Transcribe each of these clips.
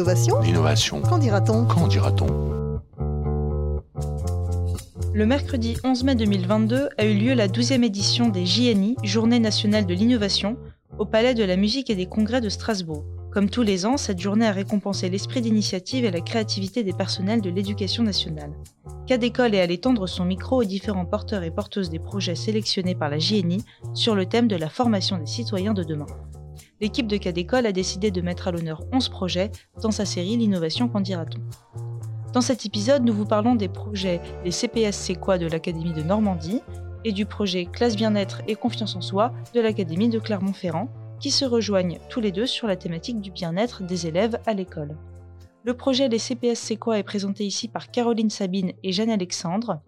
L'innovation L'innovation. Qu'en dira-t-on Qu'en dira-t-on Le mercredi 11 mai 2022 a eu lieu la 12e édition des JNI, Journée nationale de l'innovation, au Palais de la musique et des congrès de Strasbourg. Comme tous les ans, cette journée a récompensé l'esprit d'initiative et la créativité des personnels de l'éducation nationale. Cadécole est allé tendre son micro aux différents porteurs et porteuses des projets sélectionnés par la JNI sur le thème de la formation des citoyens de demain. L'équipe de Cadécole a décidé de mettre à l'honneur 11 projets dans sa série L'innovation qu'en dira-t-on? Dans cet épisode, nous vous parlons des projets Les CPS C'est quoi de l'Académie de Normandie et du projet Classe Bien-être et Confiance en Soi de l'Académie de Clermont-Ferrand, qui se rejoignent tous les deux sur la thématique du bien-être des élèves à l'école. Le projet Les CPS C'est quoi est présenté ici par Caroline Sabine et Jeanne Alexandre.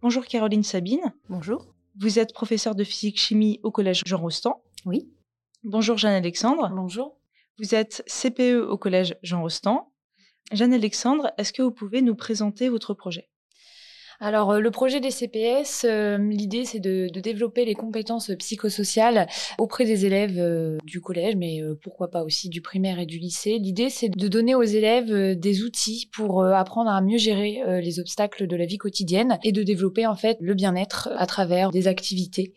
Bonjour Caroline Sabine. Bonjour. Vous êtes professeure de physique-chimie au collège Jean Rostand. Oui. Bonjour Jeanne Alexandre. Bonjour. Vous êtes CPE au collège Jean Rostand. Jeanne Alexandre, est-ce que vous pouvez nous présenter votre projet? Alors, euh, le projet des CPS, euh, l'idée, c'est de, développer les compétences psychosociales auprès des élèves euh, du collège, mais pourquoi pas aussi du primaire et du lycée. L'idée, c'est de donner aux élèves des outils pour apprendre à mieux gérer les obstacles de la vie quotidienne et de développer en fait le bien-être à travers des activités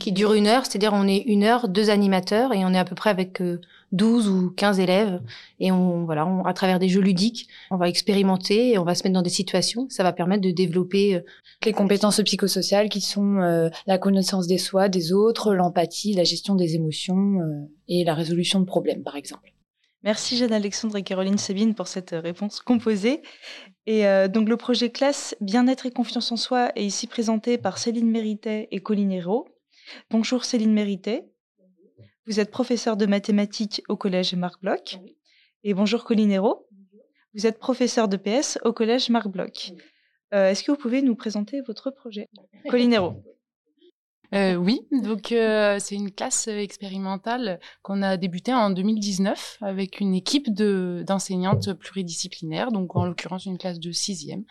qui durent une heure, c'est-à-dire on est une heure, deux animateurs, et on est à peu près avec 12 ou 15 élèves, et on, voilà, on, à travers des jeux ludiques, on va expérimenter, et on va se mettre dans des situations, ça va permettre de développer les compétences psychosociales qui sont euh, la connaissance des soi, des autres, l'empathie, la gestion des émotions euh, et la résolution de problèmes, par exemple. Merci Jeanne Alexandre et Caroline Sabine pour cette réponse composée. Et euh, donc le projet classe Bien-être et confiance en soi est ici présenté par Céline Méritet et Colline Hérault. Bonjour Céline Méritet. Vous êtes professeure de mathématiques au collège Marc Bloch. Et bonjour Colline Hérault. Vous êtes professeure de PS au collège Marc Bloch. Euh, Est-ce que vous pouvez nous présenter votre projet? Colline Hérault. Euh, oui, donc euh, c'est une classe expérimentale qu'on a débuté en 2019 avec une équipe de d'enseignantes pluridisciplinaires, donc en l'occurrence une classe de sixième,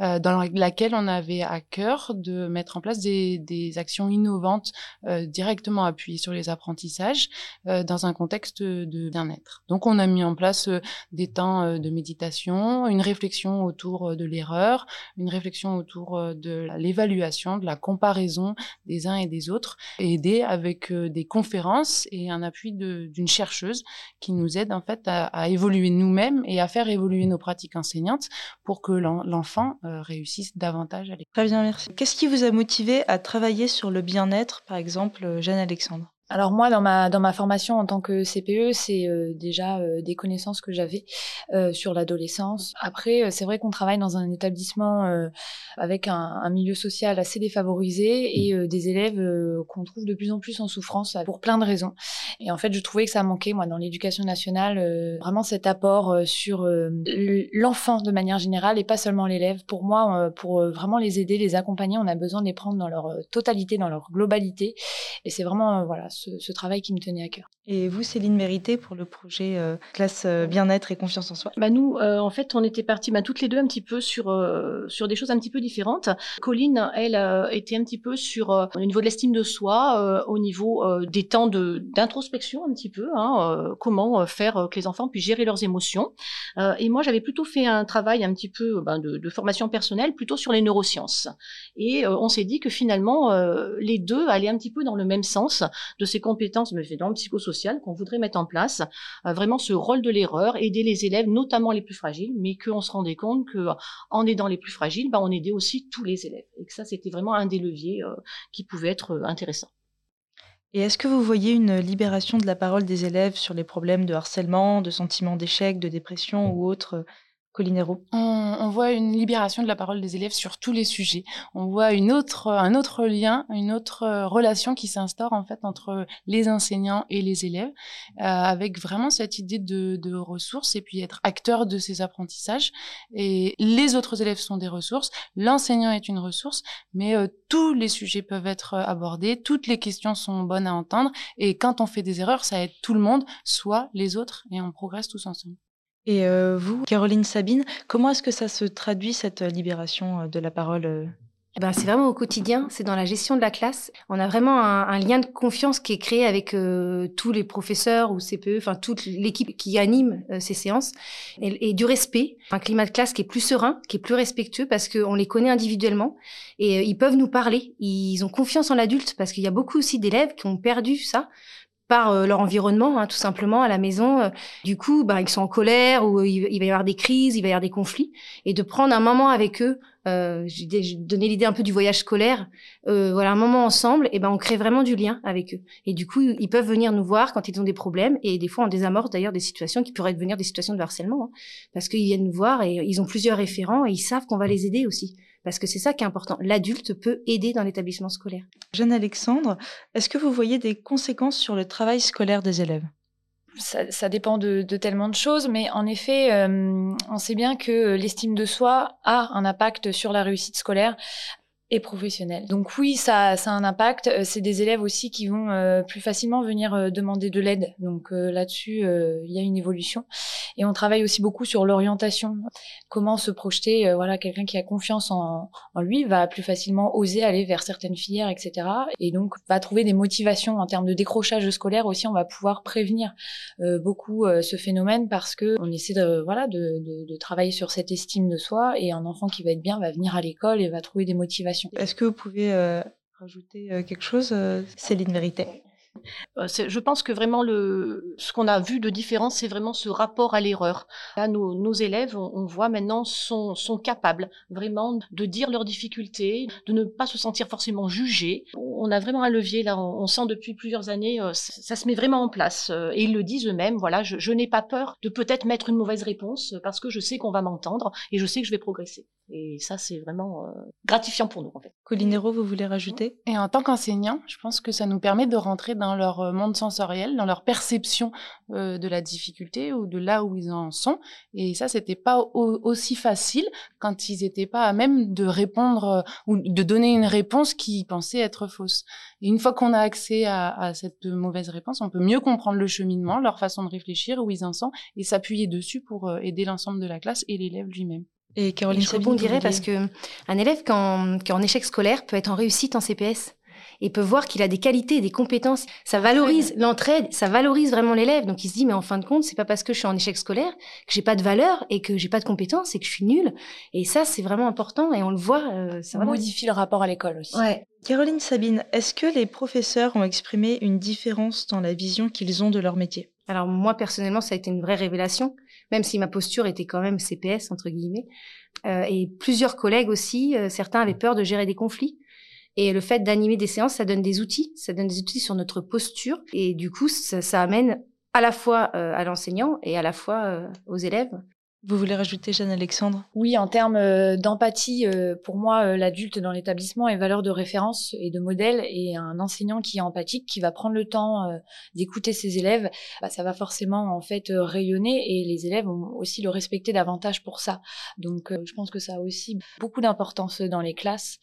euh, dans laquelle on avait à cœur de mettre en place des, des actions innovantes euh, directement appuyées sur les apprentissages euh, dans un contexte de bien-être. Donc on a mis en place euh, des temps de méditation, une réflexion autour de l'erreur, une réflexion autour de l'évaluation, de la comparaison des uns et des autres, aider avec euh, des conférences et un appui d'une chercheuse qui nous aide en fait à, à évoluer nous-mêmes et à faire évoluer nos pratiques enseignantes pour que l'enfant euh, réussisse davantage à l'école. Très bien, merci. Qu'est-ce qui vous a motivé à travailler sur le bien-être, par exemple, Jeanne Alexandre? Alors moi, dans ma dans ma formation en tant que CPE, c'est euh, déjà euh, des connaissances que j'avais euh, sur l'adolescence. Après, c'est vrai qu'on travaille dans un établissement avec un, un, milieu social assez défavorisé et des élèves qu'on trouve de plus en plus en souffrance pour plein de raisons. Et en fait, je trouvais que ça manquait, moi, dans l'éducation nationale, vraiment cet apport sur l'enfant de manière générale et pas seulement l'élève. Pour moi, pour vraiment les aider, les accompagner, on a besoin de les prendre dans leur totalité, dans leur globalité. Et c'est vraiment voilà ce, ce, travail qui me tenait à cœur. Et vous, Céline Mérité, pour le projet euh, classe euh, bien-être et confiance en soi? Bah Nous, euh, en fait, on était partis bah, toutes les deux un petit peu sur, euh, sur des choses un petit peu différentes. Colline, elle, euh, était un petit peu sur au niveau de l'estime de soi, au niveau des temps d'introspection un petit peu, hein, comment faire que les enfants puissent gérer leurs émotions. et moi, j'avais plutôt fait un travail un petit peu bah, de, de, formation personnelle, plutôt sur les neurosciences. Et on s'est dit que finalement, les deux allaient un petit peu dans le même sens de ces compétences, mais dans le psychosocial, qu'on voudrait mettre en place, euh, vraiment ce rôle de l'erreur, aider les élèves, notamment les plus fragiles, mais qu'on se rendait compte que en aidant les plus fragiles, bah, on aidait aussi tous les élèves, et que ça c'était vraiment un des leviers euh, qui pouvait être euh, intéressant. Et est-ce que vous voyez une libération de la parole des élèves sur les problèmes de harcèlement, de sentiments d'échec, de dépression ou autres on, on, voit une libération de la parole des élèves sur tous les sujets. On voit une autre, un autre lien, une autre euh, relation qui s'instaure en fait entre les enseignants et les élèves, euh, avec vraiment cette idée de, de, ressources et puis être acteur de ces apprentissages. Et les autres élèves sont des ressources, l'enseignant est une ressource, mais euh, tous les sujets peuvent être abordés, toutes les questions sont bonnes à entendre. Et quand on fait des erreurs, ça aide tout le monde, soit les autres, et on progresse tous ensemble. Et euh, vous, Caroline Sabine, comment est-ce que ça se traduit, cette libération de la parole eh ben, c'est vraiment au quotidien, c'est dans la gestion de la classe. On a vraiment un, lien de confiance qui est créé avec euh, tous les professeurs ou CPE, enfin toute l'équipe qui anime euh, ces séances, et, du respect, un climat de classe qui est plus serein, qui est plus respectueux parce qu'on les connaît individuellement et euh, ils peuvent nous parler. Ils ont confiance en l'adulte parce qu'il y a beaucoup aussi d'élèves qui ont perdu ça par leur environnement, hein, tout simplement, à la maison. Du coup, bah, ils sont en colère ou il, va y avoir des crises, il va y avoir des conflits. Et de prendre un moment avec eux euh, j'ai donné l'idée un peu du voyage scolaire. Euh, voilà, un moment ensemble, et ben on crée vraiment du lien avec eux. Et du coup, ils peuvent venir nous voir quand ils ont des problèmes, et des fois on désamorce d'ailleurs des situations qui pourraient devenir des situations de harcèlement, hein, parce qu'ils viennent nous voir et ils ont plusieurs référents et ils savent qu'on va les aider aussi. Parce que c'est ça qui est important. L'adulte peut aider dans l'établissement scolaire. Jeanne Alexandre, est-ce que vous voyez des conséquences sur le travail scolaire des élèves? Ça, dépend de, tellement de choses, mais en effet, euh, on sait bien que l'estime de soi a un impact sur la réussite scolaire et professionnel. Donc oui, ça, ça a un impact. Euh, c'est des élèves aussi qui vont euh, plus facilement venir euh, demander de l'aide. Donc là-dessus, il y a une évolution. Et on travaille aussi beaucoup sur l'orientation. Comment se projeter Voilà, quelqu'un qui a confiance en, en, lui va plus facilement oser aller vers certaines filières, etc. Et donc va trouver des motivations en termes de décrochage scolaire aussi. On va pouvoir prévenir beaucoup ce phénomène parce que on essaie de voilà de, de, de travailler sur cette estime de soi. Et un enfant qui va être bien va venir à l'école et va trouver des motivations est-ce que vous pouvez euh, rajouter euh, quelque chose, euh, Céline Vérité? Je pense que vraiment le, ce qu'on a vu de différence, c'est vraiment ce rapport à l'erreur. Là, nos, nos élèves, on, voit maintenant, sont, sont capables vraiment de dire leurs difficultés, de ne pas se sentir forcément jugés. On a vraiment un levier là. On, sent depuis plusieurs années, euh, ça, se met vraiment en place. Euh, et ils le disent eux-mêmes. Voilà, je, je n'ai pas peur de peut-être mettre une mauvaise réponse parce que je sais qu'on va m'entendre et je sais que je vais progresser. Et ça, c'est vraiment gratifiant pour nous, en fait. Colinero, vous voulez rajouter? Et en tant qu'enseignant, je pense que ça nous permet de rentrer dans leur euh, monde sensoriel, dans leur perception euh, de la difficulté ou de là où ils en sont. Et ça, c'était pas aussi facile quand ils n'étaient pas à même de répondre euh, ou de donner une réponse qui pensait être fausse. Et une fois qu'on a accès à, à, cette mauvaise réponse, on peut mieux comprendre le cheminement, leur façon de réfléchir, où ils en sont, et s'appuyer dessus pour aider l'ensemble de la classe et l'élève lui-même. Et Caroline, je rebondirais parce que un élève qui est en échec scolaire peut être en réussite en CPS et peut voir qu'il a des qualités, des compétences. Ça valorise l'entraide, ça valorise vraiment l'élève. Donc il se dit mais en fin de compte, c'est pas parce que je suis en échec scolaire que j'ai pas de valeur et que j'ai pas de compétences et que je suis nulle. Et ça c'est vraiment important et on le voit. Euh, ça modifie le rapport à l'école aussi. Ouais. Caroline Sabine, est-ce que les professeurs ont exprimé une différence dans la vision qu'ils ont de leur métier? Alors moi personnellement, ça a été une vraie révélation, même si ma posture était quand même CPS entre guillemets. Euh, et plusieurs collègues aussi, euh, certains avaient peur de gérer des conflits. Et le fait d'animer des séances, ça donne des outils, ça donne des outils sur notre posture. Et du coup, ça, ça amène à la fois euh, à l'enseignant et à la fois euh, aux élèves vous voulez rajouter, Jeanne Alexandre? Oui, en termes euh, d'empathie, euh, pour moi, euh, l'adulte dans l'établissement est valeur de référence et de modèle. Et un enseignant qui est empathique, qui va prendre le temps d'écouter ses élèves, bah, ça va forcément en fait rayonner et les élèves vont aussi le respecter davantage pour ça. Donc, je pense que ça a aussi beaucoup d'importance dans les classes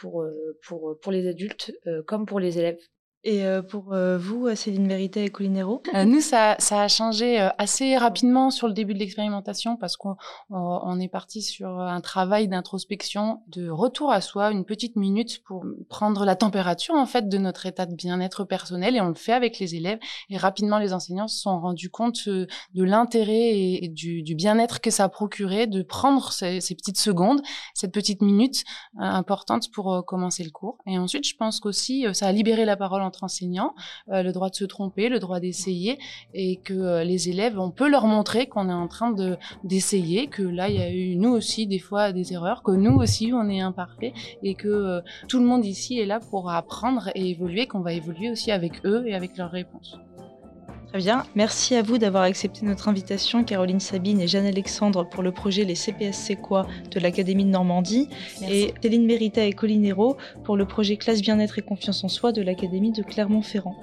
pour, pour, pour les adultes comme pour les élèves. Et euh, pour euh, vous, euh, Céline Vérité et Colinero Nous, ça, ça, a changé assez rapidement sur le début de l'expérimentation parce qu'on on est parti sur un travail d'introspection, de retour à soi, une petite minute pour prendre la température en fait de notre état de bien-être personnel et on le fait avec les élèves. Et rapidement, les enseignants se sont rendus compte de l'intérêt et, du, du bien-être que ça a procuré de prendre ces, ces petites secondes, cette petite minute importante pour commencer le cours. Et ensuite, je pense qu'aussi, ça a libéré la parole enseignants, euh, le droit de se tromper, le droit d'essayer, et que euh, les élèves, on peut leur montrer qu'on est en train de d'essayer, que là, il y a eu nous aussi des fois des erreurs, que nous aussi, on est imparfait, et que euh, tout le monde ici est là pour apprendre et évoluer, qu'on va évoluer aussi avec eux et avec leurs réponses. Très bien. Merci à vous d'avoir accepté notre invitation, Caroline Sabine et Jeanne Alexandre, pour le projet Les CPS C'est quoi de l'Académie de Normandie, et Céline Mérita et Colline Hérault pour le projet Classe Bien-être et Confiance en Soi de l'Académie de Clermont-Ferrand.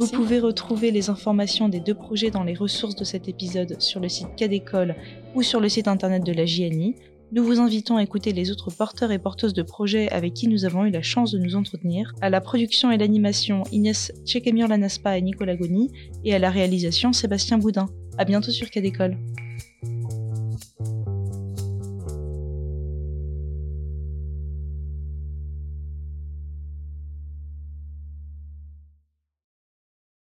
Vous pouvez retrouver les informations des deux projets dans les ressources de cet épisode sur le site Cadécole ou sur le site internet de la JNI. Nous vous invitons à écouter les autres porteurs et porteuses de projets avec qui nous avons eu la chance de nous entretenir. À la production et l'animation, Inès Tchekemir Lanaspa et Nicolas Goni, et à la réalisation, Sébastien Boudin. À bientôt sur Cadécole.